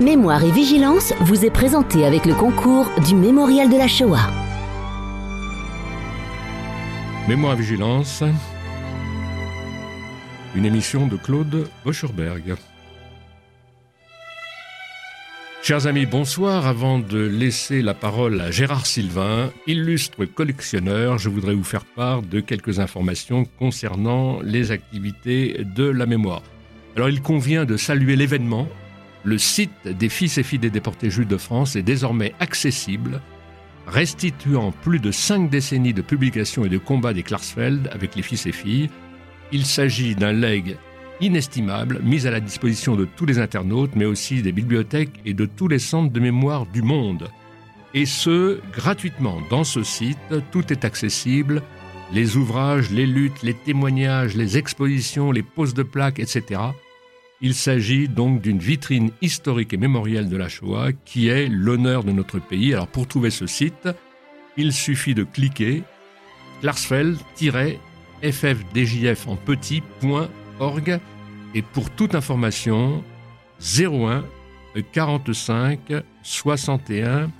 Mémoire et vigilance vous est présenté avec le concours du Mémorial de la Shoah. Mémoire et vigilance, une émission de Claude Bocherberg. Chers amis, bonsoir. Avant de laisser la parole à Gérard Sylvain, illustre collectionneur, je voudrais vous faire part de quelques informations concernant les activités de la mémoire. Alors il convient de saluer l'événement. Le site des fils et filles des déportés juifs de France est désormais accessible, restituant plus de cinq décennies de publications et de combats des Klarsfeld avec les fils et filles. Il s'agit d'un legs inestimable mis à la disposition de tous les internautes, mais aussi des bibliothèques et de tous les centres de mémoire du monde. Et ce, gratuitement. Dans ce site, tout est accessible. Les ouvrages, les luttes, les témoignages, les expositions, les poses de plaques, etc. Il s'agit donc d'une vitrine historique et mémorielle de la Shoah qui est l'honneur de notre pays. Alors pour trouver ce site, il suffit de cliquer klarsfeld-ffdjf en petit.org et pour toute information 01 45 61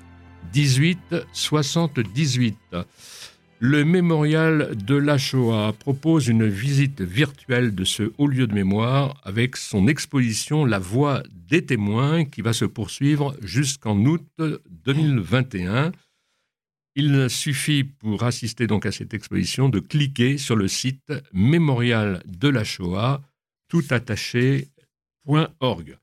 18 78. Le mémorial de la Shoah propose une visite virtuelle de ce haut lieu de mémoire avec son exposition La Voix des témoins qui va se poursuivre jusqu'en août 2021. Il suffit pour assister donc à cette exposition de cliquer sur le site mémorial de la Shoah toutattaché.org.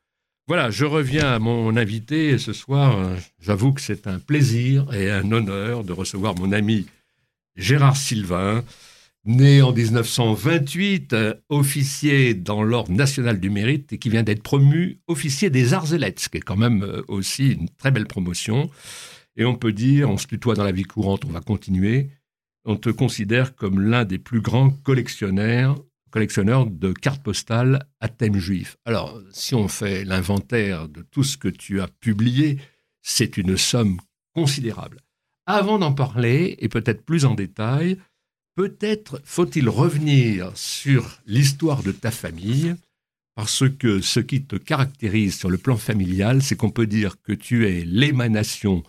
Voilà, je reviens à mon invité ce soir. J'avoue que c'est un plaisir et un honneur de recevoir mon ami Gérard Sylvain, né en 1928, euh, officier dans l'Ordre national du mérite et qui vient d'être promu officier des arts et lettres, ce qui est quand même euh, aussi une très belle promotion. Et on peut dire, on se tutoie dans la vie courante, on va continuer, on te considère comme l'un des plus grands collectionneurs, collectionneurs de cartes postales à thème juif. Alors, si on fait l'inventaire de tout ce que tu as publié, c'est une somme considérable. Avant d'en parler, et peut-être plus en détail, peut-être faut-il revenir sur l'histoire de ta famille, parce que ce qui te caractérise sur le plan familial, c'est qu'on peut dire que tu es l'émanation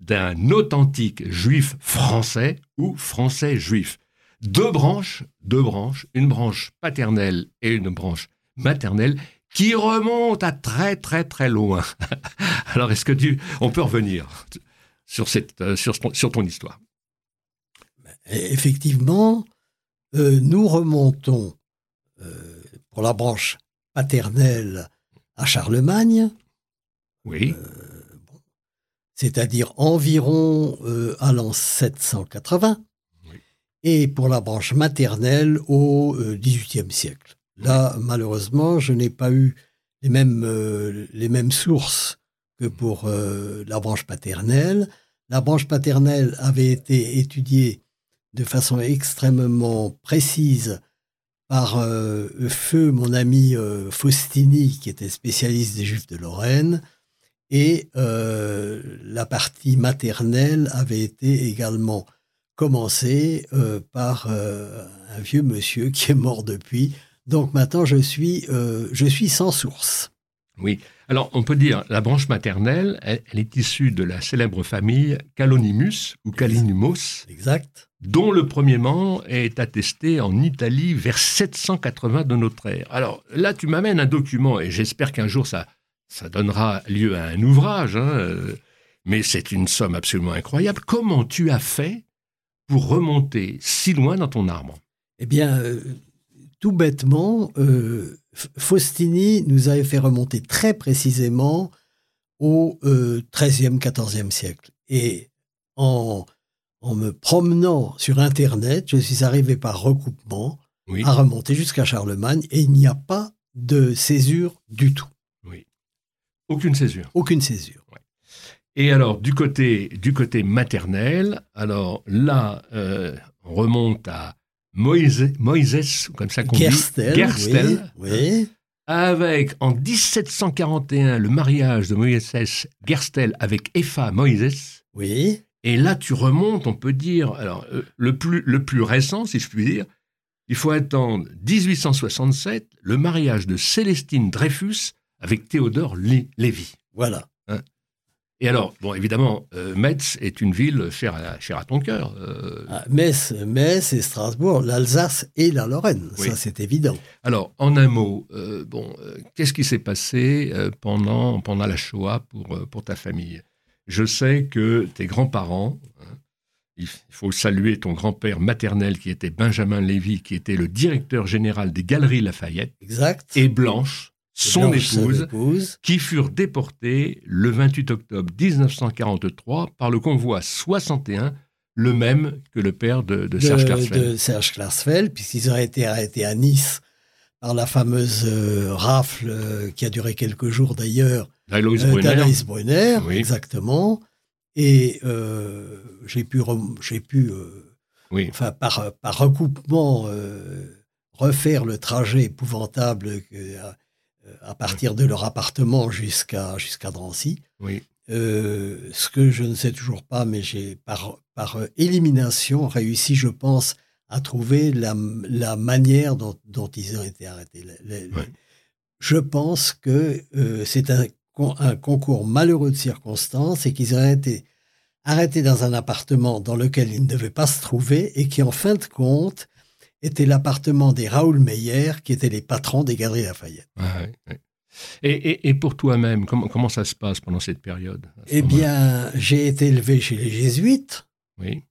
d'un authentique juif français ou français juif. Deux branches, deux branches, une branche paternelle et une branche maternelle qui remontent à très très très loin. Alors est-ce que tu, on peut revenir? Sur, cette, euh, sur, sur ton histoire. Effectivement, euh, nous remontons euh, pour la branche paternelle à Charlemagne. Oui. C'est-à-dire environ à l'an 780. Et pour la branche maternelle au XVIIIe siècle. Là, malheureusement, je n'ai pas eu les mêmes, les mêmes sources que pour la branche paternelle. La branche paternelle avait été étudiée de façon extrêmement précise par euh, feu mon ami euh, Faustini, qui était spécialiste des Juifs de Lorraine, et euh, la partie maternelle avait été également commencée par un vieux monsieur qui est mort depuis. Donc maintenant, je suis, je suis sans source. Oui. Alors, on peut dire, la branche maternelle, elle, est issue de la célèbre famille Calonimus ou Calinumos. Exact. Dont le premier membre est attesté en Italie vers 780 de notre ère. Alors, là, tu m'amènes un document et j'espère qu'un jour ça, ça donnera lieu à un ouvrage. Hein, euh, mais c'est une somme absolument incroyable. Comment tu as fait pour remonter si loin dans ton arbre? Eh bien, euh, tout bêtement, euh, Faustini nous avait fait remonter très précisément au XIIIe, XIVe siècle. Et en, en me promenant sur Internet, je suis arrivé par recoupement à remonter jusqu'à Charlemagne et il n'y a pas de césure du tout. Oui. Aucune césure. Aucune césure. Et alors, du côté, du côté maternel, alors là, euh, on remonte à Moïse, Moïse, comme ça qu'on dit. Gerstel, oui, Avec, en 1741, le mariage de Moïse Gerstel avec Epha Moïse. Oui. Et là, tu remontes, on peut dire, alors, euh, le, plus, le plus récent, si je puis dire, il faut attendre 1867, le mariage de Célestine Dreyfus avec Théodore Lévy. Voilà. Et alors, bon, évidemment, euh, Metz est une ville chère à, chère à ton cœur. Euh. Ah, Metz, Metz et Strasbourg, l'Alsace et la Lorraine, ça c'est évident. Alors, en un mot, euh, bon, qu'est-ce qui s'est passé pendant, pendant la Shoah pour, pour ta famille? Je sais que tes grands-parents, hein, il faut saluer ton grand-père maternel qui était Benjamin Lévy, qui était le directeur général des Galeries Lafayette, exact. et Blanche, son épouse, qui furent déportés le 28 octobre 1943 par le convoi 61, le même que le père de, Serge Klarsfeld. De Serge Klarsfeld, puisqu'ils auraient été arrêtés à Nice par la fameuse euh, rafle euh, qui a duré quelques jours d'ailleurs. D'Alois Brunner. Brunner, exactement. Et j'ai pu, j'ai pu enfin, par, par recoupement, refaire le trajet épouvantable que euh, à partir de leur appartement jusqu'à jusqu'à Drancy. Oui. Euh, ce que je ne sais toujours pas, mais j'ai par, par élimination réussi, je pense, à trouver la, la manière dont, dont, ils ont été arrêtés. Je pense que euh, c'est un, un, concours malheureux de circonstances et qu'ils auraient été arrêtés dans un appartement dans lequel ils ne devaient pas se trouver et qui, en fin de compte, était l'appartement des Raoul Meyer, qui étaient les patrons des Galeries Lafayette. Ah et, pour toi-même, comment, comment ça se passe pendant cette période Eh bien, j'ai été élevé chez les Jésuites. Oui.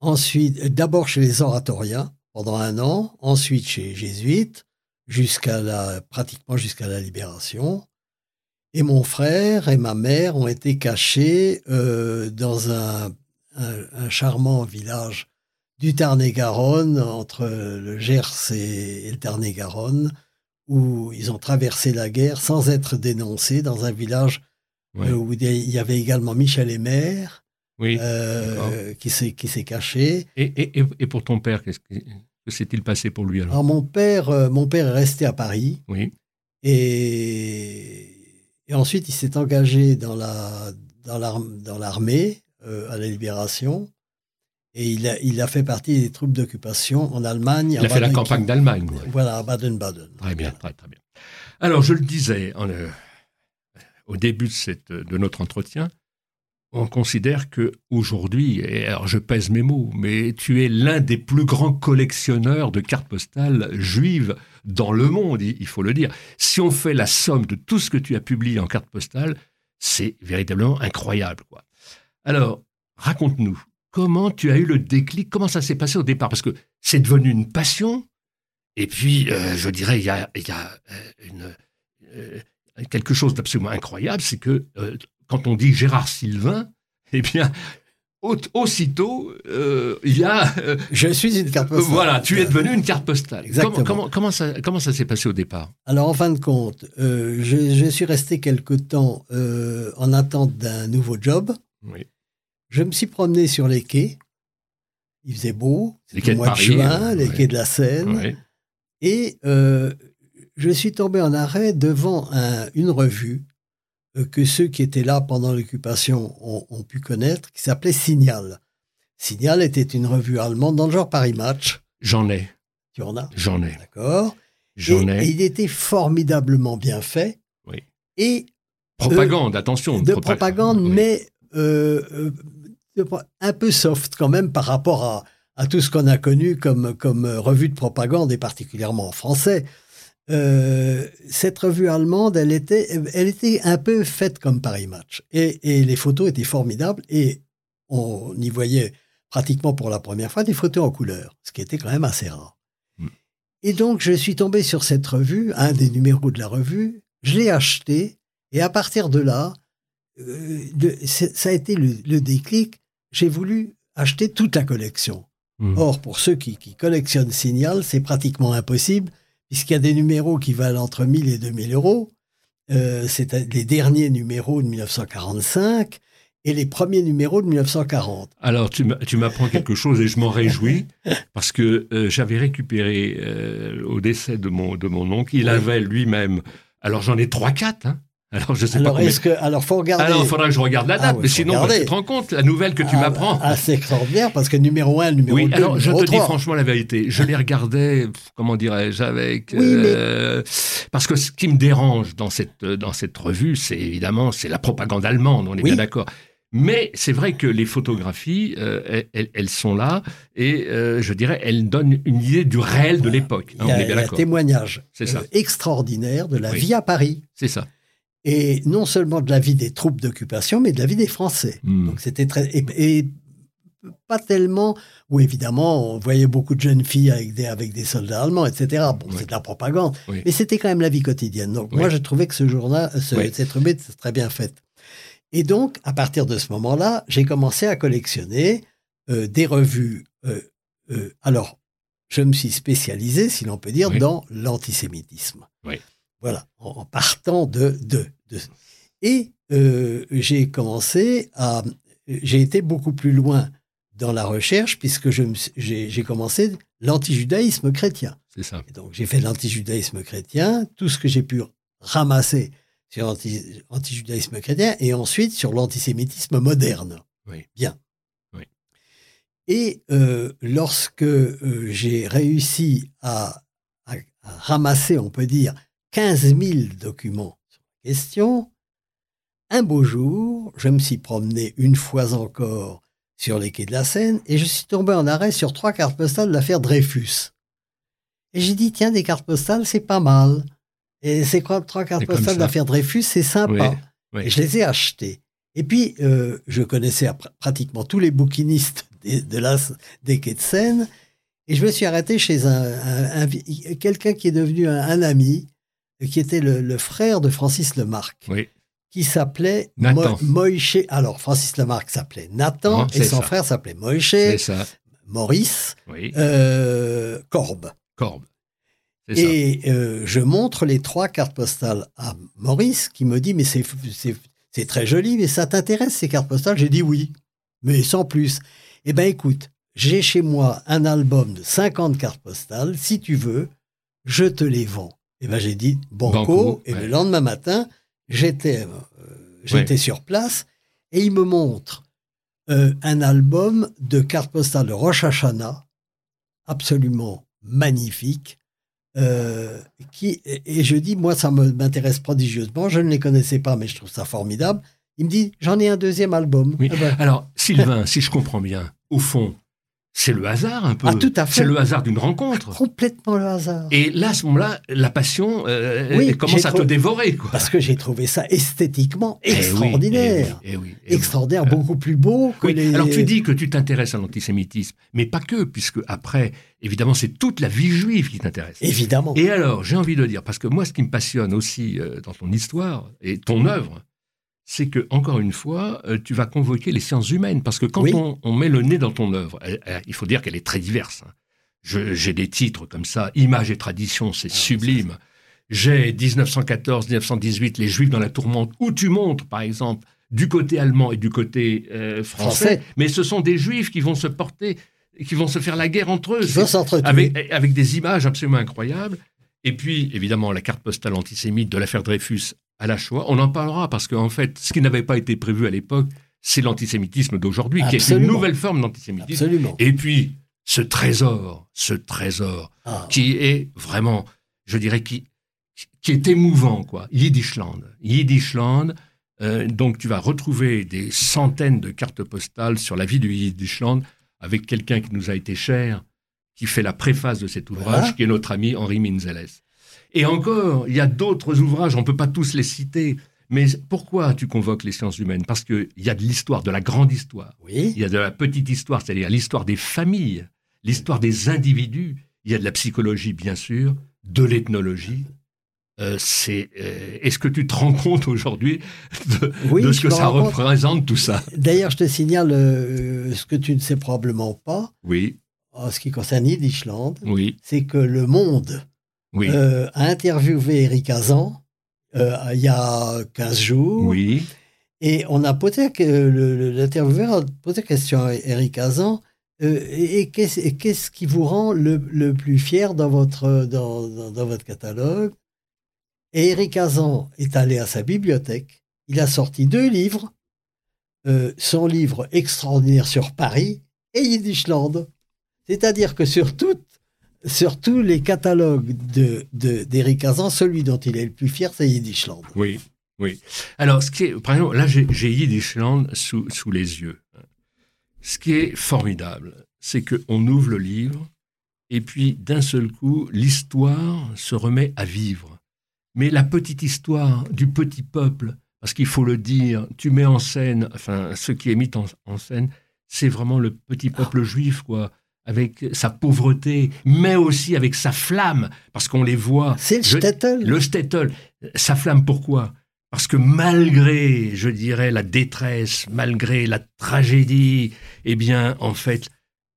Ensuite, d'abord chez les oratoriens pendant un an, ensuite chez les Jésuites, jusqu'à la, pratiquement jusqu'à la libération. Et mon frère et ma mère ont été cachés euh, dans un, un, charmant village du Tarn-et-Garonne, entre le Gers et le Tarn-et-Garonne, où ils ont traversé la guerre sans être dénoncés dans un village euh, où il y avait également Michel Emer, oui, euh, qui s'est caché. Et, et, pour ton père, qu'est-ce que, s'est-il passé pour lui alors, alors mon père, euh, mon père est resté à Paris. Oui. Et, et ensuite, il s'est engagé dans la dans l'armée à la Libération. Et il a, il a fait partie des troupes d'occupation en Allemagne. Il a fait la campagne d'Allemagne. Voilà, à Baden-Baden. Très bien, très, très bien. Alors, je le disais euh, au début de, cette, de notre entretien, on considère que aujourd'hui, et alors je pèse mes mots, mais tu es l'un des plus grands collectionneurs de cartes postales juives dans le monde, il faut le dire. Si on fait la somme de tout ce que tu as publié en cartes postales, c'est véritablement incroyable. Quoi. Alors, raconte-nous, comment tu as eu le déclic? Comment ça s'est passé au départ? Parce que c'est devenu une passion. Et puis, euh, je dirais, il y a, euh, euh, quelque chose d'absolument incroyable, c'est que quand on dit Gérard Sylvain, eh bien, aussitôt, il y a... je suis une carte postale. Voilà, tu es devenu une carte postale. Comment, comment, ça, comment ça s'est passé au départ? Alors, en fin de compte, je, je, suis resté quelque temps en attente d'un nouveau job. Oui. Je me suis promené sur les quais. Il faisait beau. C'était le mois de, juin, les quais de la Seine. Et euh, je suis tombé en arrêt devant une revue euh, que ceux qui étaient là pendant l'occupation ont, pu connaître, qui s'appelait Signal. Signal était une revue allemande dans le genre Paris Match. J'en ai. Tu en as? J'en ai. D'accord. J'en ai. Et il était formidablement bien fait. Oui. Et propagande, attention. De propagande, mais euh, un peu soft quand même par rapport à, à tout ce qu'on a connu comme, comme revue de propagande, et particulièrement en français. Euh, cette revue allemande, elle était, elle était un peu faite comme Paris Match. Et, et, les photos étaient formidables et on y voyait pratiquement pour la première fois des photos en couleur, ce qui était quand même assez rare. Hmm. Et donc, je suis tombé sur cette revue, un des numéros de la revue, je l'ai acheté et à partir de là, euh, ça a été le, le déclic j'ai voulu acheter toute la collection. Hmm. Or, pour ceux qui, collectionnent Signal, c'est pratiquement impossible, puisqu'il y a des numéros qui valent entre 1000 et 2000 euros. Euh, c'est les derniers numéros de 1945 et les premiers numéros de 1940. Alors, tu m'apprends quelque chose et je m'en réjouis, parce que euh, j'avais récupéré euh, au décès de mon, de mon oncle, il avait lui-même, alors j'en ai 3-4, hein, Alors, je sais alors, pas. que, alors, faut regarder. Alors, il faudra que je regarde la Ah date, oui, mais sinon, bah, tu te rends compte, la nouvelle que tu Ah, m'apprends. ah, c'est extraordinaire parce que numéro 1, numéro 2, Oui, alors je te dis 3. franchement la vérité. Je les regardais, comment dirais-je, avec. Oui, mais- euh, Parce que ce qui me dérange dans cette, dans cette revue, c'est évidemment c'est la propagande allemande, on est Oui. bien d'accord. Mais c'est vrai que les photographies, euh, elles- sont là et euh, je dirais, elles donnent une idée du réel de l'époque. hein, on est bien a un d'accord. témoignage euh, extraordinaire de la vie à Paris. C'est ça. Et non seulement de la vie des troupes d'occupation, mais de la vie des Français. Hmm. Donc c'était très. Et, et pas tellement. Où évidemment, on voyait beaucoup de jeunes filles avec des, avec des soldats allemands, etc. Bon, Oui. c'est de la propagande. Oui. Mais c'était quand même la vie quotidienne. Donc Oui. moi, je trouvais que ce journal, ce- Oui. cette revue était très bien faite. Et donc, à partir de ce moment-là, j'ai commencé à collectionner euh, des revues. euh, euh, alors, je me suis spécialisé, si l'on peut dire, dans l'antisémitisme. Oui. Voilà, en, partant de, de, de- Et euh, j'ai commencé à... J'ai été beaucoup plus loin dans la recherche puisque j'ai commencé l'antijudaïsme chrétien. C'est ça. Et donc, j'ai fait l'antijudaïsme chrétien, tout ce que j'ai pu ramasser sur l'anti- l'antijudaïsme chrétien, et ensuite sur l'antisémitisme moderne. Oui. Bien. Oui. Et euh, lorsque euh, j'ai réussi à, à- à ramasser, on peut dire, 15 000 documents question, un beau jour, je me suis promené une fois encore sur les quais de la Seine et je suis tombé en arrêt sur trois cartes postales de l'affaire Dreyfus. Et j'ai dit, tiens, des cartes postales, c'est pas mal. Et c'est quoi trois cartes postales de l'affaire Dreyfus, c'est sympa. Oui, oui. Et je les ai achetées. Et puis, euh, je connaissais pr- pratiquement tous les bouquinistes des, de la, des quais de Seine. Et je me suis arrêté chez un, un- un vi- quelqu'un qui est devenu un, un ami, qui était le, le frère de Francis Lemarque, Oui. qui s'appelait. Mo- Moïse. Alors, Francis Lemarque s'appelait Nathan Non, et son ça. frère s'appelait Moïse. Maurice, Oui. euh, Corbe. Et euh, je montre les trois cartes postales à Maurice qui me dit Mais c'est très joli, mais ça t'intéresse ces cartes postales? J'ai dit oui, mais sans plus. Eh bien écoute, j'ai chez moi un album de 50 cartes postales. Si tu veux, je te les vends. Eh bien j'ai dit Banco. Banco, et ouais. le lendemain matin, j'étais, euh, j'étais sur place et il me montre euh, un album de cartes postales de Rosh Hashanah, absolument magnifique. euh, qui, et et je dis, moi, ça m'intéresse prodigieusement. Je ne les connaissais pas, mais je trouve ça formidable. Il me dit, j'en ai un deuxième album. Oui. Eh ben, Alors, Sylvain, si je comprends bien, au fond, c'est le hasard un peu. Ah, tout à fait. C'est le hasard d'une rencontre. complètement le hasard. Et là, à ce moment-là, la passion euh, Oui, elle commence à te dévorer. Quoi. Parce que j'ai trouvé ça esthétiquement Eh oui, extraordinaire. eh oui, eh oui, eh. Extraordinaire, beaucoup plus beau que les. Alors tu dis que tu t'intéresses à l'antisémitisme, mais pas que, puisque après, évidemment, c'est toute la vie juive qui t'intéresse. Évidemment. Et alors, j'ai envie de dire, parce que moi, ce qui me passionne aussi euh, dans ton histoire et ton œuvre, c'est que, encore une fois, euh, tu vas convoquer les sciences humaines. Parce que quand Oui. on, on met le nez dans ton œuvre, elle- elle- il faut dire qu'elle est très diverse. hein. J'ai des titres comme ça, Images et traditions, c'est Ah, sublime. J'ai 1914-1918, Les Juifs dans la tourmente, où tu montres, par exemple, du côté allemand et du côté euh, français, Français. mais ce sont des Juifs qui vont se porter, qui vont se faire la guerre entre eux. S'entretuer. avec, avec des images absolument incroyables. Et puis, évidemment, la carte postale antisémite de l'affaire Dreyfus à la Shoah. On en parlera parce qu'en fait, ce qui n'avait pas été prévu à l'époque, c'est l'antisémitisme d'aujourd'hui, qui est une nouvelle forme d'antisémitisme. Absolument. Et puis, ce trésor, ce trésor, Ah, qui est vraiment, je dirais, qui, qui est émouvant, quoi. Yiddishland. Yiddishland. euh, donc, tu vas retrouver des centaines de cartes postales sur la vie du Yiddishland avec quelqu'un qui nous a été cher, qui fait la préface de cet ouvrage, Voilà. qui est notre ami Henri Minzeles. Et encore, il y a d'autres ouvrages, on ne peut pas tous les citer. Mais pourquoi tu convoques les sciences humaines? Parce qu'il y a de l'histoire, de la grande histoire. oui. Il y a de la petite histoire, c'est-à-dire l'histoire des familles, l'histoire des individus. Il y a de la psychologie, bien sûr, de l'ethnologie. Euh, c'est, euh, est-ce que tu te rends compte aujourd'hui de, Oui, de je ce que ça représente, tout ça? D'ailleurs, je te signale euh, ce que tu ne sais probablement pas Oui, en ce qui concerne Yiddishland, oui, c'est que Le Monde oui, euh, a interviewé Eric Hazan euh, il y a 15 jours. oui. Et on a posé, l'intervieweur a posé la question à Eric Hazan. euh, et et qu'est-ce qui vous rend le, le plus fier dans votre, dans, dans- dans votre catalogue? Et Eric Hazan est allé à sa bibliothèque. Il a sorti deux livres. Euh, son livre extraordinaire sur Paris et Yiddishland. C'est-à-dire que sur, toutes, sur tous les catalogues d'Eric de, d'Éric Hazan, celui dont il est le plus fier, c'est Yiddishland. Oui, oui. Alors, ce qui est, par exemple, là, j'ai Yiddishland sous, sous les yeux. Ce qui est formidable, c'est qu'on ouvre le livre et puis d'un seul coup, l'histoire se remet à vivre. Mais la petite histoire du petit peuple, parce qu'il faut le dire, tu mets en scène, enfin, ce qui est mis en, scène, c'est vraiment le petit peuple juif, quoi, avec sa pauvreté, mais aussi avec sa flamme, parce qu'on les voit. C'est le shtetl. Le shtetl. Sa flamme, pourquoi? Parce que malgré, je dirais, la détresse, malgré la tragédie, eh bien, en fait,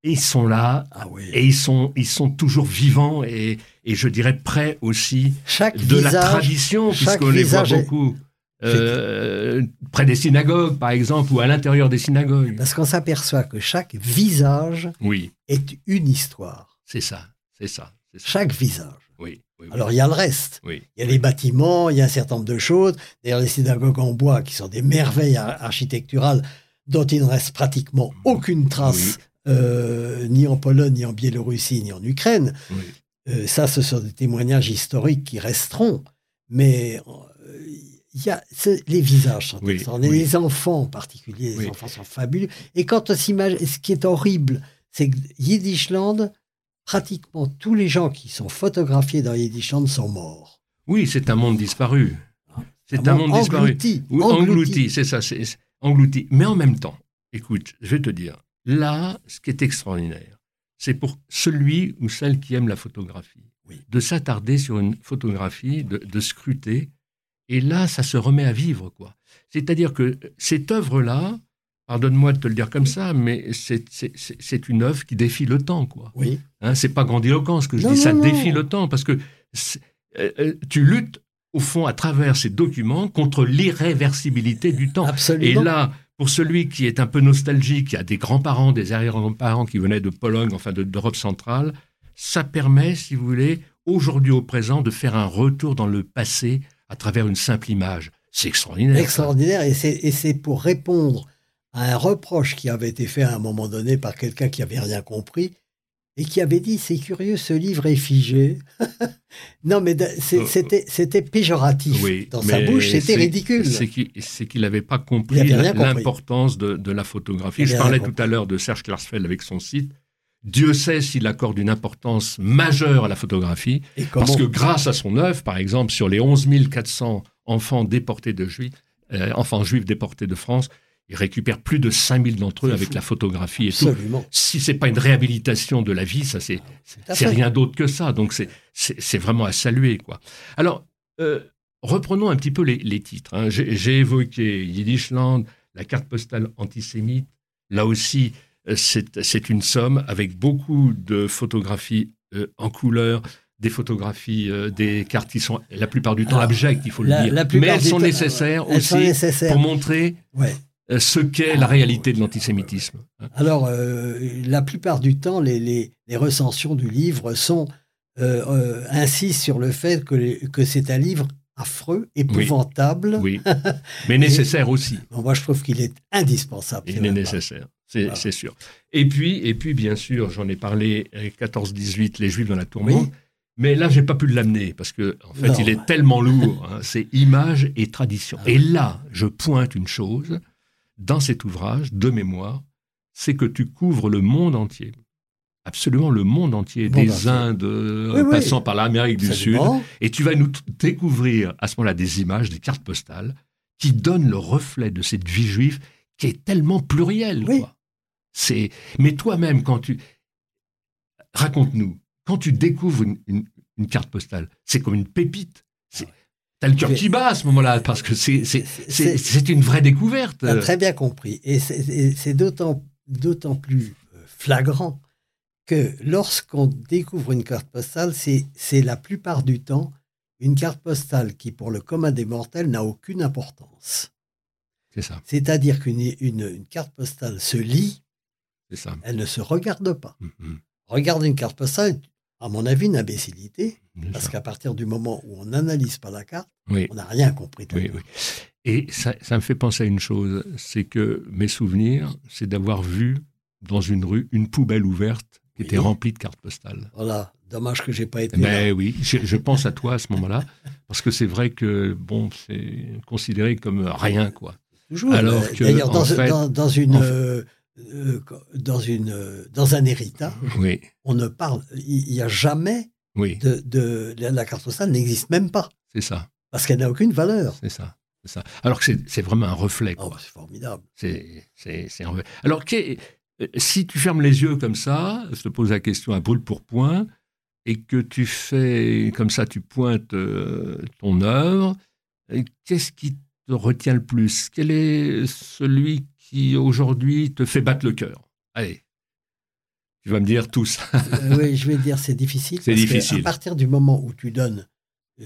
ils sont là ah et ils sont, ils sont toujours vivants et, et je dirais près aussi chaque de la tradition, puisqu'on les voit beaucoup. Euh, près des synagogues, par exemple, ou à l'intérieur des synagogues. Parce qu'on s'aperçoit que chaque visage oui. est une histoire. C'est ça, c'est ça, Chaque visage. Oui, Alors il y a le reste. Il y a les bâtiments, il y a un certain nombre de choses. D'ailleurs, les synagogues en bois, qui sont des merveilles architecturales dont il ne reste pratiquement aucune trace euh, ni en Pologne, ni en Biélorussie, ni en Ukraine. Euh, ça, ce sont des témoignages historiques qui resteront. Mais euh, y a les visages sont oui, Les enfants en particulier, les enfants sont fabuleux. Et quand on s'imagine, ce qui est horrible, c'est que Yiddishland, pratiquement tous les gens qui sont photographiés dans Yiddishland sont morts. Oui, c'est un monde disparu. C'est un, monde englouti, disparu. englouti c'est ça, c'est englouti. Mais en même temps, écoute, je vais te dire, Là, ce qui est extraordinaire, c'est pour celui ou celle qui aime la photographie, de s'attarder sur une photographie, de, scruter, et là, ça se remet à vivre, quoi. C'est-à-dire que cette œuvre-là, pardonne-moi de te le dire comme ça, mais c'est une œuvre qui défie le temps, quoi. Oui. Hein, c'est pas grandiloquent ce que je dis, ça défie le temps, parce que euh, euh, tu luttes, au fond, à travers ces documents, contre l'irréversibilité du temps. Absolument. Et là, pour celui qui est un peu nostalgique, qui a des grands-parents, des arrière-grands-parents qui venaient de Pologne, enfin d'Europe centrale, ça permet, si vous voulez, aujourd'hui au présent, de faire un retour dans le passé à travers une simple image. C'est extraordinaire. Extraordinaire, et c'est pour répondre à un reproche qui avait été fait à un moment donné par quelqu'un qui n'avait rien compris, et qui avait dit c'est curieux, ce livre est figé. non, mais euh, c'était péjoratif dans sa bouche, c'était ridicule. C'est qu'il n'avait pas compris l'importance de, la photographie. Je parlais tout à l'heure de Serge Klarsfeld avec son site. Dieu sait s'il accorde une importance majeure à la photographie, parce que grâce à son œuvre, par exemple, sur les 11 400 enfants déportés de juifs, euh, enfants juifs déportés de France, il récupère plus de 5000 d'entre eux avec la photographie et Absolument. tout. Si c'est pas une réhabilitation de la vie, ça c'est c'est rien d'autre que ça. Donc c'est c'est vraiment à saluer quoi. Alors euh, reprenons un petit peu les, titres. Hein. J'ai évoqué Yiddishland, la carte postale antisémite. Là aussi, c'est une somme avec beaucoup de photographies euh, en couleur, des photographies, des cartes qui sont la plupart du temps abjectes, il faut le dire. Mais elles sont nécessaires aussi pour montrer ouais. Euh, ce qu'est la réalité de l'antisémitisme. Alors, euh, la plupart du temps, les, les, recensions du livre sont euh, insistent sur le fait que, que c'est un livre affreux, épouvantable. Oui, mais nécessaire aussi. moi, je trouve qu'il est indispensable. Il est nécessaire, c'est sûr. Et puis, et puis, bien sûr, j'en ai parlé 14-18, les Juifs dans la tourmente. Mais là, j'ai pas pu l'amener parce que, en fait, il est tellement lourd. Hein, c'est image et tradition. Ah et là, je pointe une chose dans cet ouvrage de mémoire, c'est que tu couvres le monde entier. Absolument le monde entier, des Indes, euh, passant par l'Amérique du Sud. Et tu vas nous découvrir à ce moment-là des images, des cartes postales, qui donnent le reflet de cette vie juive qui est tellement plurielle. C'est... Mais toi-même, quand tu... Raconte-nous, quand tu découvres une carte postale, c'est comme une pépite. T'as le cœur qui bat à ce moment-là, parce que c'est une vraie découverte. T'as très bien compris. Et c'est d'autant plus euh, flagrant que lorsqu'on découvre une carte postale, c'est la plupart du temps une carte postale qui, pour le commun des mortels, n'a aucune importance. C'est ça. C'est-à-dire qu'une une, carte postale se lit, ça. elle ne se regarde pas. Mm-hmm. Regarde une carte postale, à mon avis, une imbécilité, Bien parce qu'à partir du moment où on n'analyse pas la carte, Oui. on n'a rien compris. Oui, oui. Et ça, ça me fait penser à une chose, c'est que mes souvenirs, c'est d'avoir vu dans une rue une poubelle ouverte qui était remplie de cartes postales. Voilà, dommage que j'ai pas été là. Ben oui, je, je pense à toi à ce moment-là, parce que c'est vrai que bon, c'est considéré comme rien, quoi. Toujours. Alors que, D'ailleurs, dans, dans, dans une, en fait- euh, euh, dans une, euh, dans un héritage, Oui, on ne parle, il n'y a jamais oui, de, de la, carte postale n'existe même pas c'est ça, parce qu'elle n'a aucune valeur. c'est ça, ça. Alors que c'est- vraiment un reflet, Oh, quoi. c'est formidable. C'est, Alors, euh, si tu fermes les yeux comme ça, je te pose la question à brûle pour point, et que tu fais comme ça, tu pointes euh, ton œuvre, qu'est-ce qui te retient le plus? Quel est celui qui aujourd'hui te fait battre le cœur Allez, tu vas me dire tous. Euh, oui, je vais dire c'est difficile. C'est difficile. À partir du moment où tu donnes,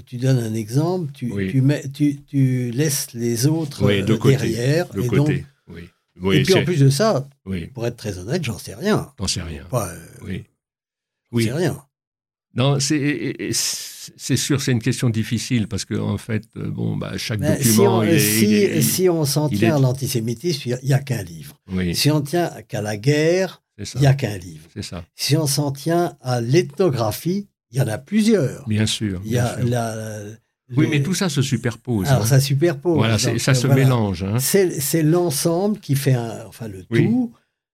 tu donnes un exemple, tu, Oui. tu, mets, tu, tu laisses les autres Oui, de euh, côté, derrière. de et côté. donc- oui. et puis en plus de ça, oui, pour être très honnête, j'en sais rien. t'en sais rien. Pas, euh, Oui. j'en Oui. sais rien. Non, c'est c'est sûr, c'est une question difficile parce que en fait, euh, bon, bah, chaque si, document, on, est, si, il est- si on s'en tient est- à l'antisémitisme, il n'y a, qu'un livre. oui, Si on tient qu'à la guerre, il n'y a qu'un livre. ça, Si on s'en tient à l'ethnographie, il y en a plusieurs. bien sûr. Il y a Oui, mais tout ça se superpose. Alors hein. ça superpose. voilà, Donc, ça se voilà. mélange. hein. C'est c'est l'ensemble qui fait un, enfin le Oui. tout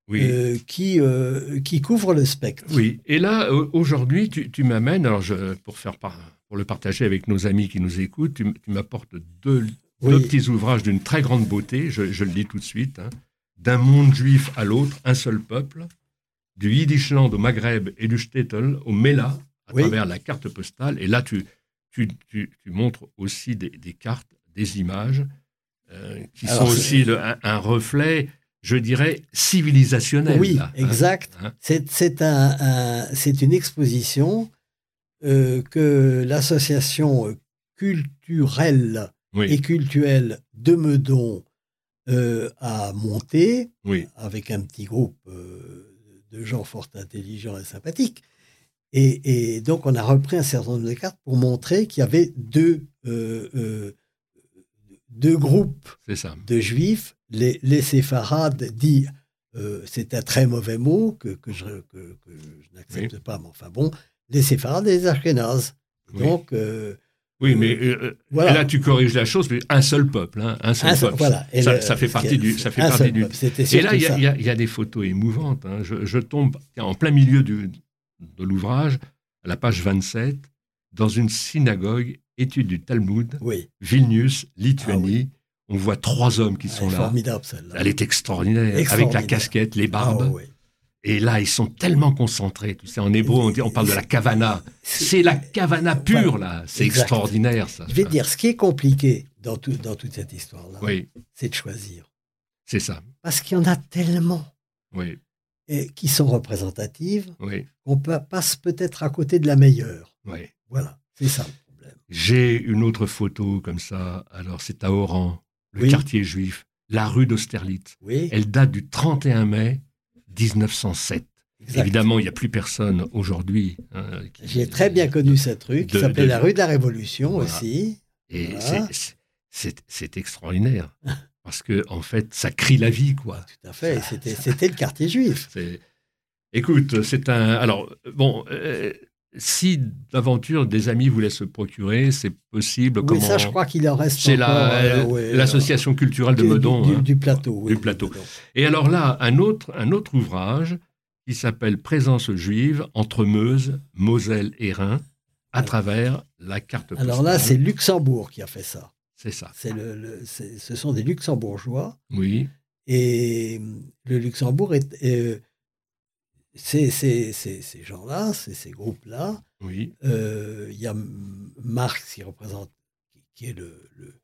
Oui. euh, qui euh, qui couvre le spectre. Oui, et là, aujourd'hui, tu, tu m'amènes, alors je, pour, faire par- pour le partager avec nos amis qui nous écoutent, tu, m'apportes deux, Oui. deux petits ouvrages d'une très grande beauté, je, je le dis tout de suite, hein. d'un monde juif à l'autre, un seul peuple, du Yiddishland au Maghreb et du Shtetl au Mela, à Oui. travers la carte postale. Et là, tu, tu, tu, tu montres aussi des, des cartes, des images, euh, qui Alors, sont aussi le- un, un reflet, je dirais, civilisationnel. Oui, là, hein. exact. Hein. C'est c'est un, un- c'est une exposition euh, que l'association culturelle Oui, et culturelle de Meudon euh, a montée oui, avec un petit groupe euh, de gens fort intelligents et sympathiques. Et, et donc, on a repris un certain nombre de cartes pour montrer qu'il y avait deux, deux groupes ça. de juifs. Les, les séfarades, dit, euh, c'est un très mauvais mot que, que je, que, que je n'accepte pas, mais enfin bon, les séfarades et les ashkénazes. Oui. Donc, euh, Oui, mais euh, voilà. et là tu corriges la chose, mais un seul peuple, hein, un seul Un seul- peuple. voilà. Ça, le- ça fait partie du, ça fait partie du. Et là, il y, a- y y des photos émouvantes. hein. Je, je tombe en plein milieu du- de l'ouvrage, à la page 27, dans une synagogue, étude du Talmud, Oui, Vilnius, Lituanie. On voit trois hommes qui elle sont est là. formidable celle-là. Elle est extraordinaire, avec la casquette, les Ah, barbes. oui. Et là, ils sont tellement concentrés. Tu sais, en hébreu, on, dit, on parle de la kavana. C'est la kavana pure, là. C'est extraordinaire, ça. Je vais te dire, ce qui est compliqué dans, tout, dans toute cette histoire-là, Oui, c'est de choisir. c'est ça. Parce qu'il y en a tellement Oui, et qui sont représentatives oui, qu'on peut- passe peut-être à côté de la meilleure. oui. Voilà, c'est ça le problème. J'ai une autre photo comme ça. Alors, c'est à Oran, le Oui. quartier juif, la rue d'Austerlitz. Oui, Elle date du 31 mai 1907. exact. Évidemment, il n'y a plus personne aujourd'hui. hein, J'ai très bien connu cette rue qui s'appelait la rue de la Révolution Voilà. aussi. Et Voilà. c'est- extraordinaire. Parce que, en fait, ça crie la vie, quoi. Tout à fait, c'était le quartier juif. Écoute, c'est un. Alors, bon, euh, si d'aventure des amis voulaient se procurer, c'est possible. Oui, Comment ça, je crois qu'il en reste C'est la- euh, ouais, l'association culturelle de du- Meudon. Du, hein. du plateau. oui, Du plateau. Et alors là, un autre, un autre ouvrage qui s'appelle Présence juive entre Meuse, Moselle et Rhin, à Alors- travers la carte postale. Alors là, c'est Luxembourg qui a fait ça. C'est ça. C'est le, ce sont des luxembourgeois. Oui, Et le Luxembourg est. euh, c'est- c'est- c'est- ces gens-là, ces groupes-là. oui, euh, Il y a Marx qui représente, qui, est le, le,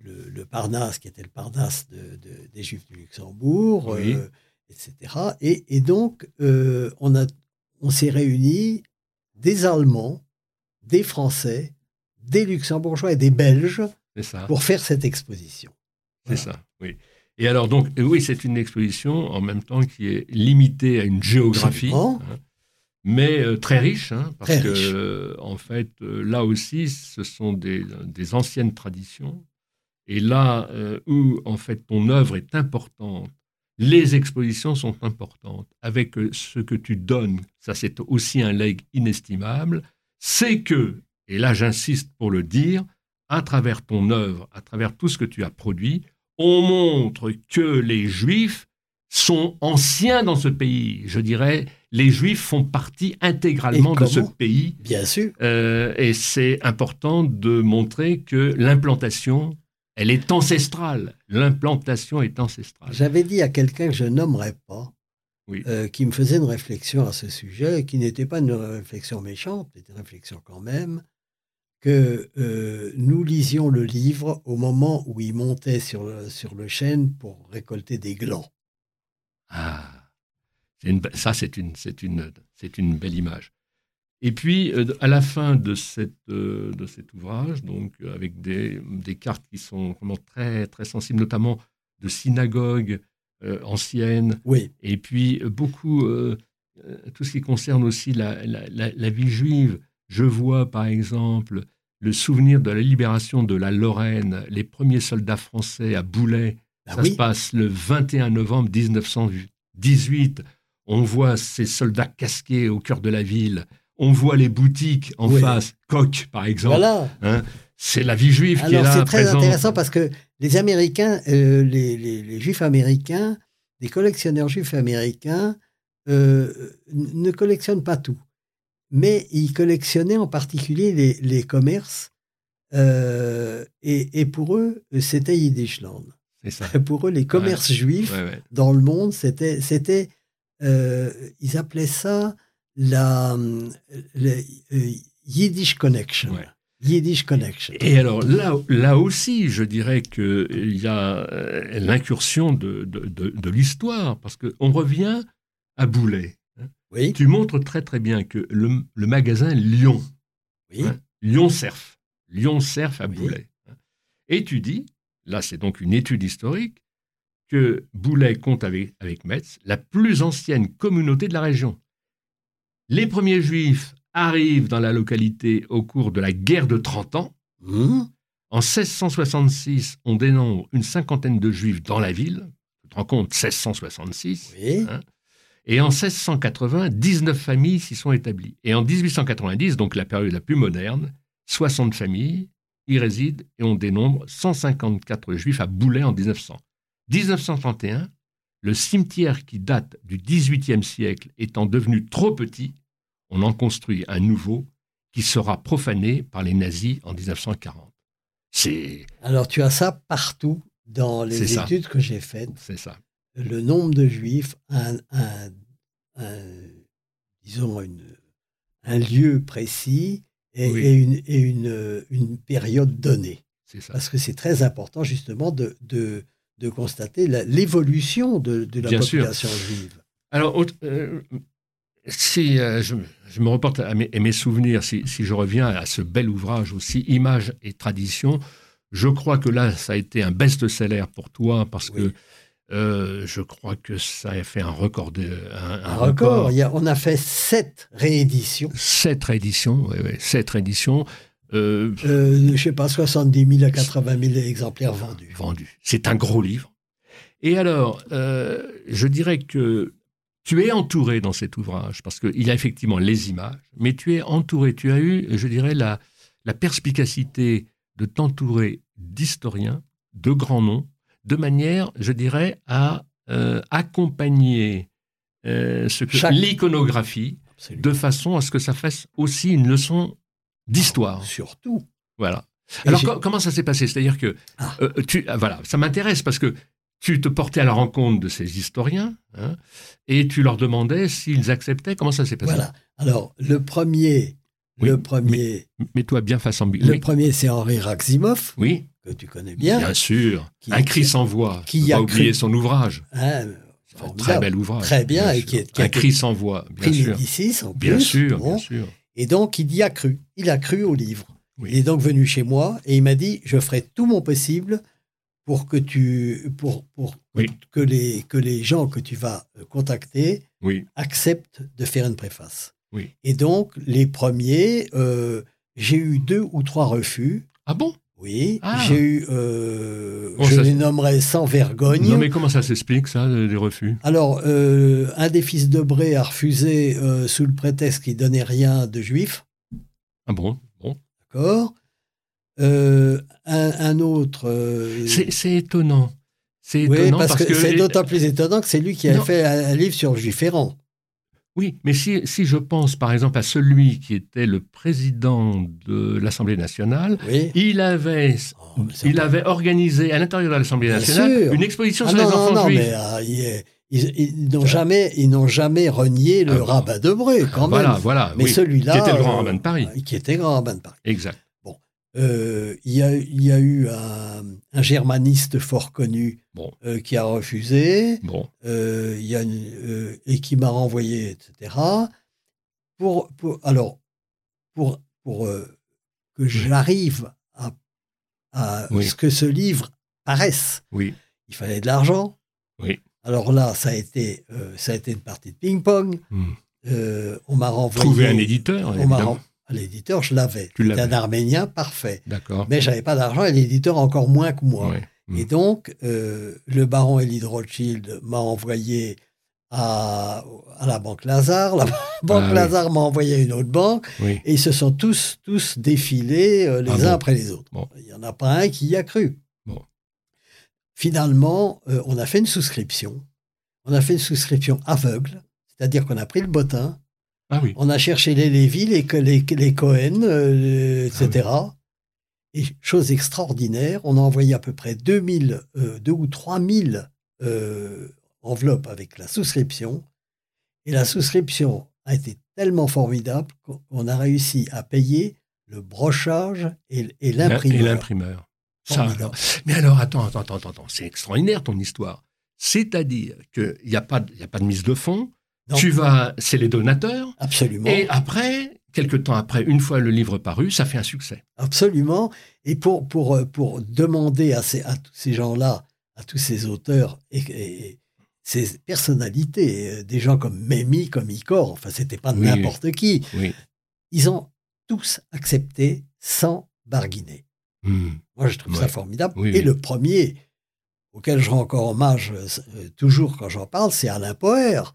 le- le Parnasse, qui était le Parnasse de- de- des Juifs du Luxembourg, Oui. euh, etc. Et, et donc, euh, on, a- on s'est réunis des Allemands, des Français, des Luxembourgeois et des Belges ça. pour faire cette exposition. C'est ça, oui. Et alors, donc, oui, c'est une exposition en même temps qui est limitée à une géographie. Hein. mais euh, très riche, hein, parce Très que, euh, en fait, euh, là aussi, ce sont des, des anciennes traditions. Et là où, en fait, ton œuvre est importante, les expositions sont importantes. Avec ce que tu donnes, ça c'est aussi un legs inestimable, c'est que, et là j'insiste pour le dire, à travers ton œuvre, à travers tout ce que tu as produit, on montre que les Juifs sont anciens dans ce pays. Je dirais, les Juifs font partie intégralement de ce pays. Bien sûr. Euh, et c'est important de montrer que l'implantation, elle est ancestrale. L'implantation est ancestrale. J'avais dit à quelqu'un que je nommerais pas, Oui. euh, qui me faisait une réflexion à ce sujet, et qui n'était pas une réflexion méchante, c'était une réflexion quand même, que euh, nous lisions le livre au moment où il montait sur le, sur le chêne pour récolter des glands. Ah, une ça, c'est une, c'est une, c'est une belle image. Et puis, euh, à la fin de, cette, euh, de cet ouvrage, donc avec des, des cartes qui sont vraiment très, très sensibles, notamment de synagogues anciennes, Oui, et puis beaucoup, tout ce qui concerne aussi la, la- la- la vie juive. Je vois par exemple le souvenir de la libération de la Lorraine, les premiers soldats français à Boulay. bah Ça oui, se passe le 21 novembre 1918. On voit ces soldats casqués au cœur de la ville. On voit les boutiques en Oui. face, Coq par exemple. voilà. hein. C'est la vie juive qui est là c'est très intéressant parce que les Américains, euh, les, les- les Juifs américains, les collectionneurs juifs américains euh, ne collectionnent pas tout, mais ils collectionnaient en particulier les, les commerces. euh, et, et pour eux, c'était Yiddishland. C'est ça. Pour eux, les commerces juifs Ouais, ouais. dans le monde, c'était, c'était, euh, ils appelaient ça la euh, Yiddish Connection. Yiddish Connection. Et alors là, là aussi, je dirais qu'il y a l'incursion de, de, de- de l'histoire, parce qu'on revient à Boulay. Oui, Tu montres très très bien que le, le magasin Lyon, oui. hein, Lyon Cerf, Lyon Cerf à Oui. Boulay. hein. Et tu dis, là c'est donc une étude historique, que Boulay compte avec, avec Metz la plus ancienne communauté de la région. Les premiers juifs arrivent dans la localité au cours de la guerre de 30 ans. Hum, En 1666, on dénombre une cinquantaine de juifs dans la ville. Tu te rends compte, 1666. oui. Hein Et en 1680, 19 familles s'y sont établies. Et en 1890, donc la période la plus moderne, 60 familles y résident et on dénombre 154 juifs à Boulay en 1900. 1931, le cimetière qui date du XVIIIe siècle étant devenu trop petit, on en construit un nouveau qui sera profané par les nazis en 1940. C'est Alors tu as ça partout dans les ça. études que j'ai faites. c'est ça. Le nombre de juifs, un, un- un- disons une- un lieu précis et, Oui. et une, et une, une période donnée. C'est ça. Parce que c'est très important justement de, de, de constater l'évolution de, de la Bien sûr. population juive. Alors, euh, si euh, je, je me reporte à mes, à mes souvenirs, si, si je reviens à ce bel ouvrage aussi, Images et Tradition, je crois que là, ça a été un best-seller pour toi parce Oui. que euh, je crois que ça a fait un record. De, un, Un record. Il y a- on a fait sept rééditions. Sept rééditions, oui, oui, sept rééditions euh, Euh, je ne sais pas, 70 000 à 80 000 exemplaires vendus. vendus. C'est un gros livre. Et alors, je dirais que tu es entouré dans cet ouvrage, parce qu'il y a effectivement les images, mais tu es entouré, tu as eu, je dirais, la, la perspicacité de t'entourer d'historiens, de grands noms, de manière, je dirais, à euh, accompagner euh, ce que Chaque- l'iconographie de façon à ce que ça fasse aussi une leçon d'histoire. Surtout. Voilà. Et Alors comment ça s'est passé? C'est-à-dire que Ah. euh, tu voilà, ça m'intéresse parce que tu te portais à la rencontre de ces historiens hein, et tu leur demandais s'ils acceptaient. Comment ça s'est passé? Voilà. Alors, le premier, Oui, le premier, Mets-toi bien face en le oui. premier, c'est Henri Raximov, oui, que tu connais bien, bien. sûr. Qui- un cri sans voix. qui a oublier cru- son ouvrage. Formidable. très bel ouvrage. Très bien, et qui est- qui a un cri sans voix, bien Prix sûr. Médicis, en Bien plus. sûr, Bon. bien sûr. Et donc, il y a cru. Il a cru au livre. Oui. Il est donc venu chez moi et il m'a dit Je ferai tout mon possible pour que tu pour, pour Oui. que, les, que les gens que tu vas euh, contacter Oui, acceptent de faire une préface. Oui. Et donc, les premiers, euh, j'ai eu deux ou trois refus. Ah bon? Oui, Ah. j'ai eu, euh, Bon, je les nommerai sans vergogne. Non, mais comment ça s'explique, ça, les refus? Alors, euh, un des fils de Bré a refusé euh, sous le prétexte qu'il donnait rien de juif, Ah bon Bon. d'accord un, un autre. C'est étonnant. C'est oui, étonnant parce, que, c'est d'autant plus étonnant que c'est lui qui a Non. fait un, livre sur juif errant. Oui, mais si, si je pense par exemple à celui qui était le président de l'Assemblée nationale, Oui. il avait, Oh, il avait organisé à l'intérieur de l'Assemblée nationale sûr. une exposition Ah sur non, les enfants non, juifs. mais euh, il est- ils, ils n'ont jamais, ils n'ont jamais renié le Ah rabbin de Bré, quand même. voilà, voilà. Mais oui. celui-là. Qui était le grand euh, rabbin de Paris. Qui était grand rabbin de Paris. Exact. Euh, il, y a, il y a eu un, un germaniste fort connu Bon. euh, qui a refusé, Bon, euh, il y a une- et qui m'a renvoyé, etc. Pour, pour, alors, pour, pour que j'arrive à, à Oui. ce que ce livre paraisse, oui, il fallait de l'argent. Oui. Alors là, ça a été, euh, ça a été une partie de ping-pong. Hmm. Euh, on m'a renvoyé. trouver un éditeur. On m'a l'éditeur, je l'avais. L'avais. un Arménien parfait. D'accord. Mais j'avais pas d'argent et l'éditeur encore moins que moi. Ouais. Hmm. Et donc, euh, le baron Elie de Rothschild m'a envoyé à, à la Banque Lazare. La Banque Ah oui. Lazare m'a envoyé à une autre banque. Oui. Et ils se sont tous, tous défilés euh, les Ah uns bon après les autres. Bon. Il n'y en a pas un qui y a cru. Bon. Finalement, euh, on a fait une souscription. On a fait une souscription aveugle, c'est-à-dire qu'on a pris le bottin, Ah oui. on a cherché les Lévy, les, les, les Cohen, euh, etc. Et chose extraordinaire, on a envoyé à peu près 2000, euh, 2 ou 3000 euh, enveloppes avec la souscription. Et la souscription a été tellement formidable qu'on a réussi à payer le brochage et, et Et l'imprimeur. Ça, alors. Mais alors, attends, attends, attends, attends. C'est extraordinaire ton histoire. C'est-à-dire qu'il n'y a, pas de- il y a pas de mise de fonds. Tu vas, c'est les donateurs. Absolument. Et après, quelques temps après, une fois le livre paru, ça fait un succès. Absolument. Et pour, pour, euh, pour demander à, ces, à tous ces gens-là, à tous ces auteurs et, et ces personnalités, euh, des gens comme Mémy, comme Icor, enfin, c'était pas Oui, n'importe qui, Oui. ils ont tous accepté sans barguiner. Hmm. Moi, je trouve ça formidable. Oui, et le premier, auquel je rends encore hommage euh, toujours quand j'en parle, c'est Alain Poher,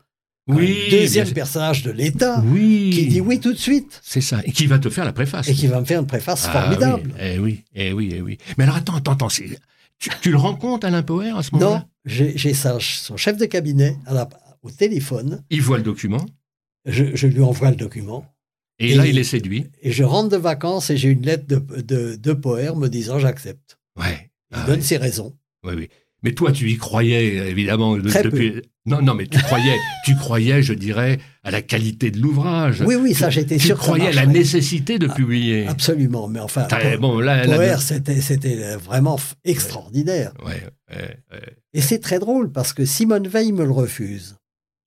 Oui. deuxième personnage de l'État, Oui. qui dit oui tout de suite C'est ça. Et qui va te faire la préface. et qui va me faire une préface Ah formidable. Oui. Eh oui, eh oui, eh oui. Mais alors attends, attends, attends. Tu, tu le rencontres, Alain Poher, à ce Non, moment-là? j'ai j'ai son chef de cabinet à la- au téléphone. Il voit le document? Je, je lui envoie le document. Et, Et là, il- il est séduit. Et je rentre de vacances et j'ai une lettre de, de, de Poher me disant j'accepte. Ouais. Il Ah donne ouais. ses raisons. Oui, oui. Mais toi, tu y croyais, évidemment, peu. Non, non, mais tu croyais, tu croyais, je dirais, à la qualité de l'ouvrage. Oui, oui, ça j'étais Tu sûr ça croyais à la nécessité de publier. Absolument, mais enfin, bon, là, c'était c'était vraiment f- extraordinaire. Ouais, ouais, ouais. Et c'est très drôle parce que Simone Veil me le refuse,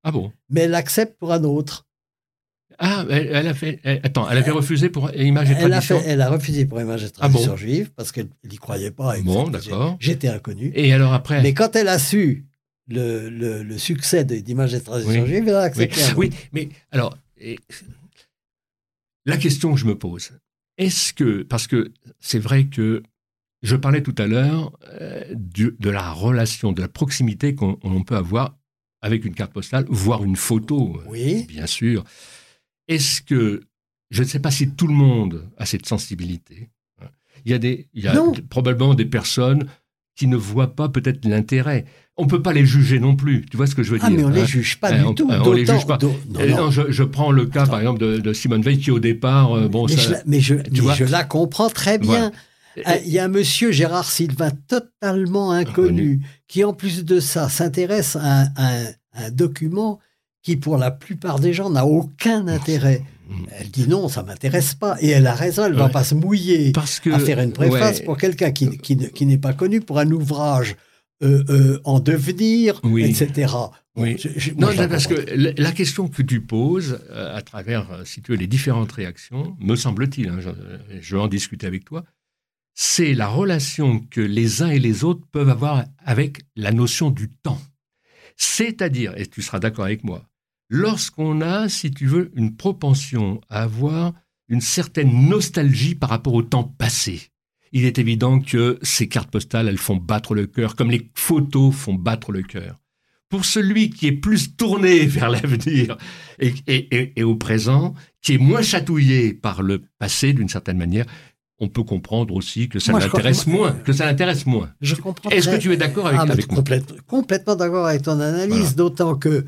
Ah bon? Mais elle l'accepte pour un autre. Ah, elle, elle a fait. elle- attends, elle avait refusé pour Images et Elle a, Traditions. fait, elle a refusé pour Image et Ah bon Tradition juive parce qu'elle n'y croyait pas. Bon, d'accord. J'étais inconnu. Et alors après? Mais quand elle a su le, le, le succès de- d'Image et Tradition Oui. juive, elle a oui, accepté. oui, autre. mais alors, et- la question que je me pose, est-ce que, parce que c'est vrai que je parlais tout à l'heure euh, de la relation, de la proximité qu'on on peut avoir avec une carte postale, voire une photo, Oui. bien sûr. Est-ce que, je ne sais pas si tout le monde a cette sensibilité. hein. Il y a, des, il y a probablement des personnes qui ne voient pas peut-être l'intérêt. On ne peut pas les juger non plus. Tu vois ce que je veux Ah, dire mais on ne hein les juge pas du tout. on les juge pas. non, Euh, non. non, je, je prends le cas, Attends. par exemple, de, de Simone Veil qui, au départ, euh, bon, mais, ça- je la, mais je- mais vois je la comprends très bien. Voilà. Ah, Il y a un monsieur Gérard Sylvain totalement inconnu qui, en plus de ça, s'intéresse à un document qui, pour la plupart des gens, n'a aucun intérêt. Elle dit non, ça m'intéresse pas. Et elle a raison, elle ne va pas se mouiller Parce que, à faire une préface ouais, pour quelqu'un qui, qui, ne- qui n'est pas connu pour un ouvrage euh, euh, en devenir, Oui. etc. Bon, Oui. je- je- moi, Non, parce que la question que tu poses, euh, à travers, si tu veux, les différentes réactions, me semble-t-il, hein, je, je vais en discuter avec toi, c'est la relation que les uns et les autres peuvent avoir avec la notion du temps. C'est-à-dire, et tu seras d'accord avec moi, lorsqu'on a, si tu veux, une propension à avoir une certaine nostalgie par rapport au temps passé. Il est évident que ces cartes postales, elles font battre le cœur, comme les photos font battre le cœur. Pour celui qui est plus tourné vers l'avenir et, au présent, qui est moins chatouillé par le passé d'une certaine manière, on peut comprendre aussi que ça l'intéresse moins, que ça l'intéresse moins. Je comprends. Est-ce que tu es d'accord avec, ah, moi? Complètement d'accord avec ton analyse, d'autant que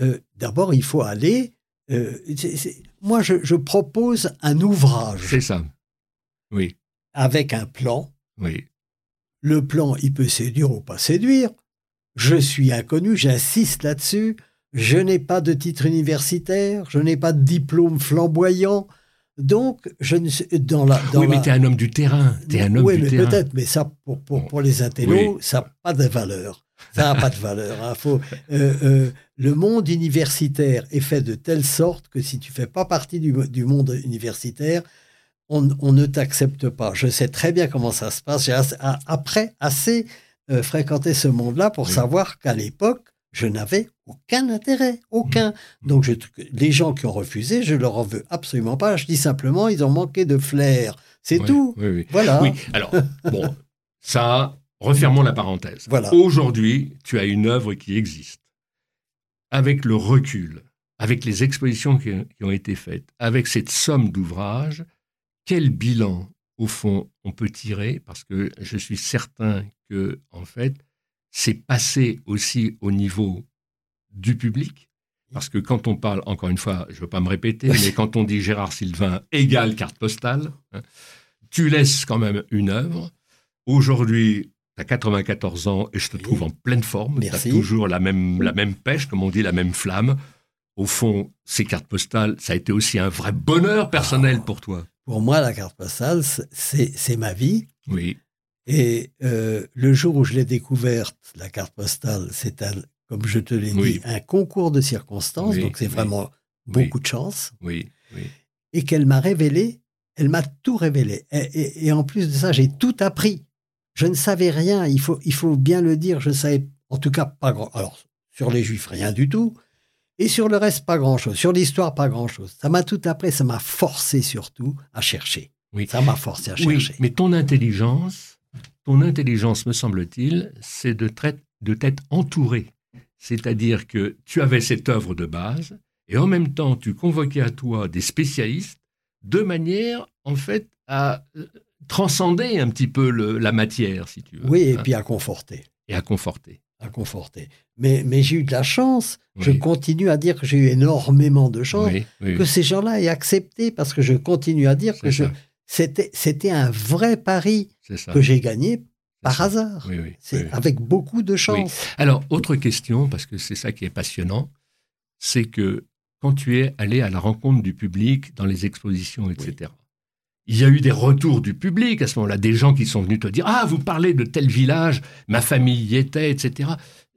euh, d'abord il faut aller. Euh, moi, je, propose un ouvrage. C'est ça. Oui. Avec un plan. Oui. Le plan, il peut séduire ou pas séduire. Je suis inconnu, j'insiste là-dessus. Je n'ai pas de titre universitaire, je n'ai pas de diplôme flamboyant. Donc, je ne sais, dans la. oui, mais tu es un homme du terrain. Es un homme oui, mais peut-être, mais ça, pour, pour, pour les intellos, ça n'a pas de valeur. Ça n'a pas de valeur. Hein. Faut, euh, euh, le monde universitaire est fait de telle sorte que si tu fais pas partie du, du monde universitaire, on, on ne t'accepte pas. Je sais très bien comment ça se passe. J'ai après assez euh, fréquenté ce monde-là pour savoir qu'à l'époque, je n'avais aucun intérêt, aucun. Mmh. Donc, je, les gens qui ont refusé, je leur en veux absolument pas. Je dis simplement, ils ont manqué de flair. C'est tout. Oui, oui. Voilà. Oui, alors, bon, ça, refermons la parenthèse. Voilà. Aujourd'hui, tu as une œuvre qui existe. Avec le recul, avec les expositions qui, qui ont été faites, avec cette somme d'ouvrages, quel bilan, au fond, on peut tirer? Parce que je suis certain que, en fait, c'est passé aussi au niveau du public. Parce que quand on parle, encore une fois, je ne veux pas me répéter, mais quand on dit Gérard Sylvain égale carte postale, hein, tu laisses quand même une œuvre. Aujourd'hui, tu as 94 ans et je te trouve en pleine forme. Tu as toujours la même, la même pêche, comme on dit, la même flamme. Au fond, ces cartes postales, ça a été aussi un vrai bonheur personnel ah. pour toi. Pour moi, la carte postale, c'est ma vie. Oui. Et euh, le jour où je l'ai découverte, la carte postale, c'est un, comme je te l'ai dit, un concours de circonstances, donc c'est vraiment beaucoup de chance. Oui, Et qu'elle m'a révélé, elle m'a tout révélé. Et, en plus de ça, j'ai tout appris. Je ne savais rien, il faut, il faut bien le dire, je savais en tout cas pas grand. Alors, sur les juifs, rien du tout. Et sur le reste, pas grand-chose. Sur l'histoire, pas grand-chose. Ça m'a tout appris, ça m'a forcé surtout à chercher. Oui. Ça m'a forcé à chercher. mais ton intelligence, ton intelligence, me semble-t-il, c'est de, de t'être entouré. C'est-à-dire que tu avais cette œuvre de base, et en même temps, tu convoquais à toi des spécialistes de manière, en fait, à euh, transcender un petit peu la matière, si tu veux. Oui, et hein. puis à conforter. Et à conforter. À conforter. Mais, mais j'ai eu de la chance. Je continue à dire que j'ai eu énormément de chance que ces gens-là aient accepté, parce que je continue à dire que je, c'était un vrai pari que j'ai gagné par hasard. c'est avec beaucoup de chance. Alors, autre question, parce que c'est ça qui est passionnant, c'est que quand tu es allé à la rencontre du public dans les expositions, etc., il y a eu des retours du public à ce moment-là, des gens qui sont venus te dire Ah, vous parlez de tel village, ma famille y était, etc.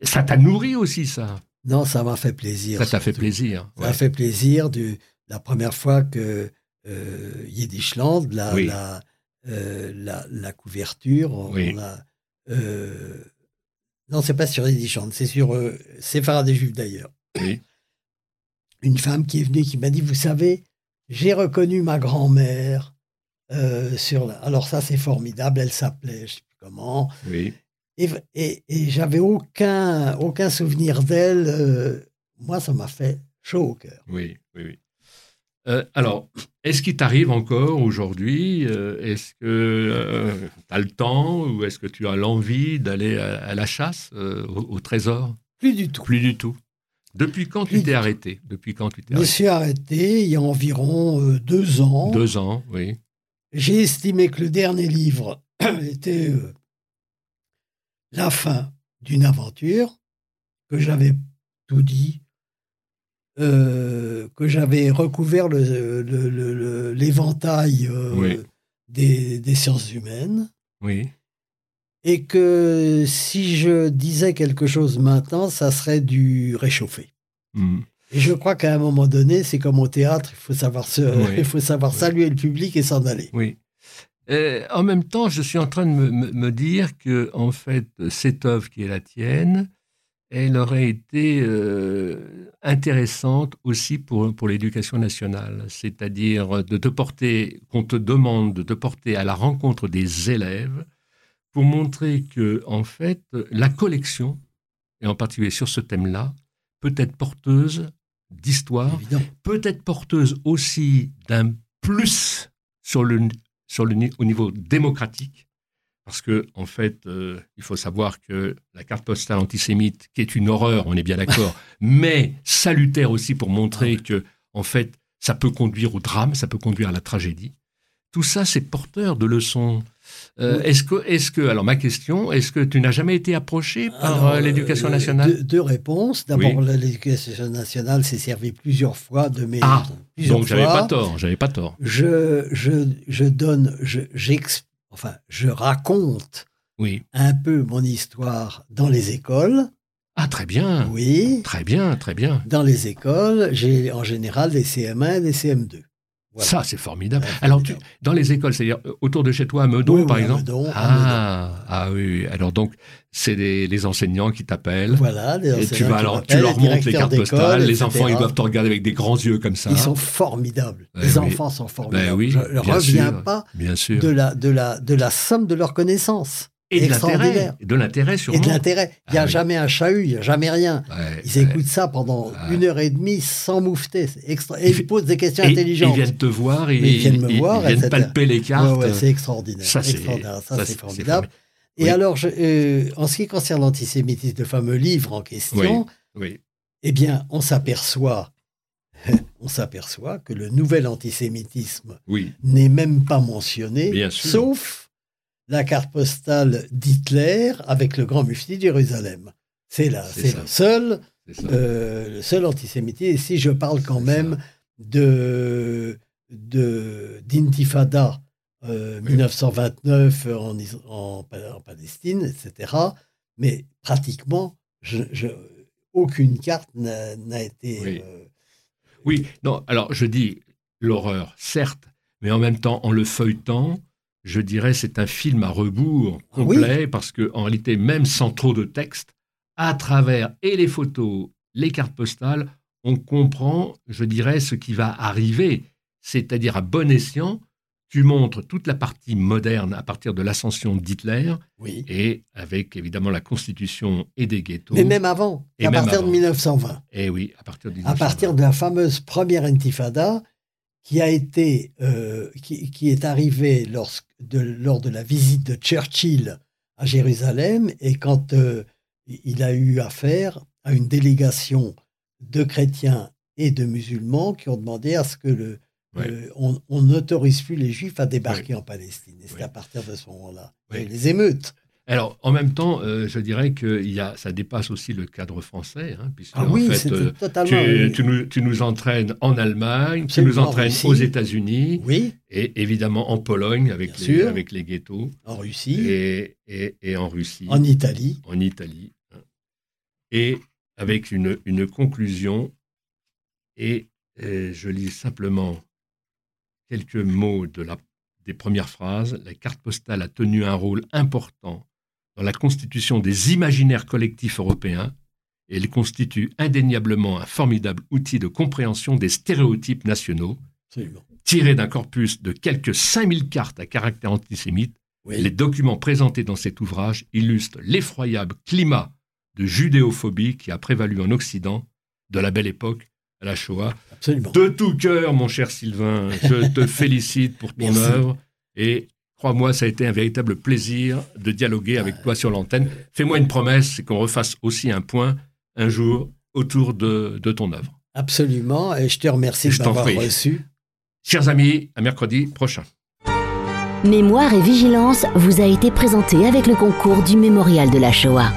Ça t'a nourri aussi, ça? Non, ça m'a fait plaisir. Ça t'a fait plaisir. Ça m'a fait plaisir du, la première fois que euh, Yiddishland, la, la, euh, la, la, couverture. On a, euh, non, c'est pas sur Yiddishland, c'est sur euh, Séphara des Juifs d'ailleurs. Une femme qui est venue qui m'a dit Vous savez, j'ai reconnu ma grand-mère sur Alors, ça, c'est formidable. Elle s'appelait, je sais plus comment. Oui. Et, et, et j'avais aucun, aucun souvenir d'elle. moi, ça m'a fait chaud au cœur. Oui, oui, oui. Euh, alors, est-ce qu'il t'arrive encore aujourd'hui euh, Est-ce que euh, tu as le temps ou est-ce que tu as l'envie d'aller à, la chasse au, trésor? Plus du tout. Plus du tout. Depuis quand tu t'es arrêté? Depuis quand tu t'es Je me suis arrêté il y a environ deux ans. Deux ans, oui. J'ai estimé que le dernier livre était la fin d'une aventure, que j'avais tout dit, euh, que j'avais recouvert l'éventail euh, des, sciences humaines. Oui. Et que si je disais quelque chose maintenant, ça serait du réchauffé. Hmm. Et je crois qu'à un moment donné, c'est comme au théâtre, il faut savoir, il faut savoir saluer le public et s'en aller. Oui. en même temps, je suis en train de me, me, dire que, en fait, cette œuvre qui est la tienne, elle aurait été euh, intéressante aussi pour, pour l'éducation nationale, c'est-à-dire de te porter, qu'on te demande de te porter à la rencontre des élèves pour montrer que, en fait, la collection, et en particulier sur ce thème-là, peut être porteuse d'histoire, peut être porteuse aussi d'un plus sur le, sur le, au niveau démocratique, parce que, en fait, euh, il faut savoir que la carte postale antisémite, qui est une horreur, on est bien d'accord, mais salutaire aussi pour montrer ah que, en fait, ça peut conduire au drame, ça peut conduire à la tragédie. Tout ça, c'est porteur de leçons. Euh, est-ce que, est que, alors ma question, est-ce que tu n'as jamais été approché par euh, l'éducation nationale deux, réponses. D'abord, l'éducation nationale s'est servie plusieurs fois de mes. Ah, donc j'avais pas tort, j'avais pas tort. Je, je, je donne, j'explique enfin, je raconte oui. un peu mon histoire dans les écoles. Ah, très bien. Oui. Très bien, très bien. Dans les écoles, j'ai en général des CM1 et des CM2. Ça, c'est formidable. Alors, dans les écoles, c'est-à-dire euh, autour de chez toi, à Meudon, par exemple? Meudon, ah, ah oui, alors donc, c'est les, enseignants qui t'appellent. Voilà, les enseignants. Et tu, vas alors, tu leur montres les cartes postales, les enfants, ils doivent te regarder avec des grands yeux comme ça. Ils sont formidables. Ben les enfants sont formidables. Ben oui, Je ne reviens pas bien sûr. De, la, de, la, de la somme de leurs connaissances. Et de l'intérêt. De l'intérêt, sûrement. Et de l'intérêt. Il n'y a ah jamais un chahut, il n'y a jamais rien. ils écoutent ça pendant une heure et demie sans moufter. Extra... Et ils posent des questions intelligentes. Ils viennent te voir, ils, ils viennent me voir, ils viennent palper les cartes. C'est extraordinaire. Ça, c'est formidable. Et alors, je, euh, en ce qui concerne l'antisémitisme, le fameux livre en question, oui, eh bien, on s'aperçoit, on s'aperçoit que le nouvel antisémitisme n'est même pas mentionné, Bien sauf la carte postale d'Hitler avec le grand mufti de Jérusalem. C'est là, c'est le seul, euh, le seul antisémitisme. Et si je parle quand même de d'intifada 1929 euh, en, Palestine, etc. Mais pratiquement, aucune carte n'a été. Oui. Euh, oui, non. Alors je dis l'horreur, certes, mais en même temps, en le feuilletant, je dirais c'est un film à rebours ah complet parce que en réalité même sans trop de texte à travers et les photos les cartes postales on comprend je dirais ce qui va arriver. C'est-à-dire à bon escient tu montres toute la partie moderne à partir de l'ascension d'Hitler oui. et avec évidemment la constitution et des ghettos. Mais même avant à partir de 1920 et eh oui à partir de à partir de la fameuse première intifada qui a été, euh, qui, est arrivé lors de la visite de Churchill à Jérusalem et quand euh, il a eu affaire à une délégation de chrétiens et de musulmans qui ont demandé à ce que le, on n'autorise plus les juifs à débarquer en Palestine. Et c'est à partir de ce moment-là. Les émeutes. Alors, en même temps, euh, je dirais que y a, ça dépasse aussi le cadre français, hein, puisque ah oui, en fait, euh, totalement, tu, nous, tu, nous, entraînes en Allemagne, tu nous entraînes aux États-Unis, oui. et évidemment en Pologne avec, les, avec les ghettos, en Russie, et, et, et, en Russie, en Italie, en Italie, hein. et avec une, une conclusion. Et, et je lis simplement quelques mots de la des premières phrases, la carte postale a tenu un rôle important dans la constitution des imaginaires collectifs européens et elle constitue indéniablement un formidable outil de compréhension des stéréotypes nationaux. Tirés d'un corpus de quelques 5000 cartes à caractère antisémite, les documents présentés dans cet ouvrage illustrent l'effroyable climat de judéophobie qui a prévalu en Occident de la belle époque à la Shoah. De tout cœur, mon cher Sylvain, je te félicite pour ton œuvre et Crois-moi, ça a été un véritable plaisir de dialoguer avec toi sur l'antenne. Fais-moi une promesse, c'est qu'on refasse aussi un point un jour autour de, ton œuvre. Absolument, et je te remercie de m'avoir reçu. Chers amis, à mercredi prochain. Mémoire et vigilance vous a été présenté avec le concours du Mémorial de la Shoah.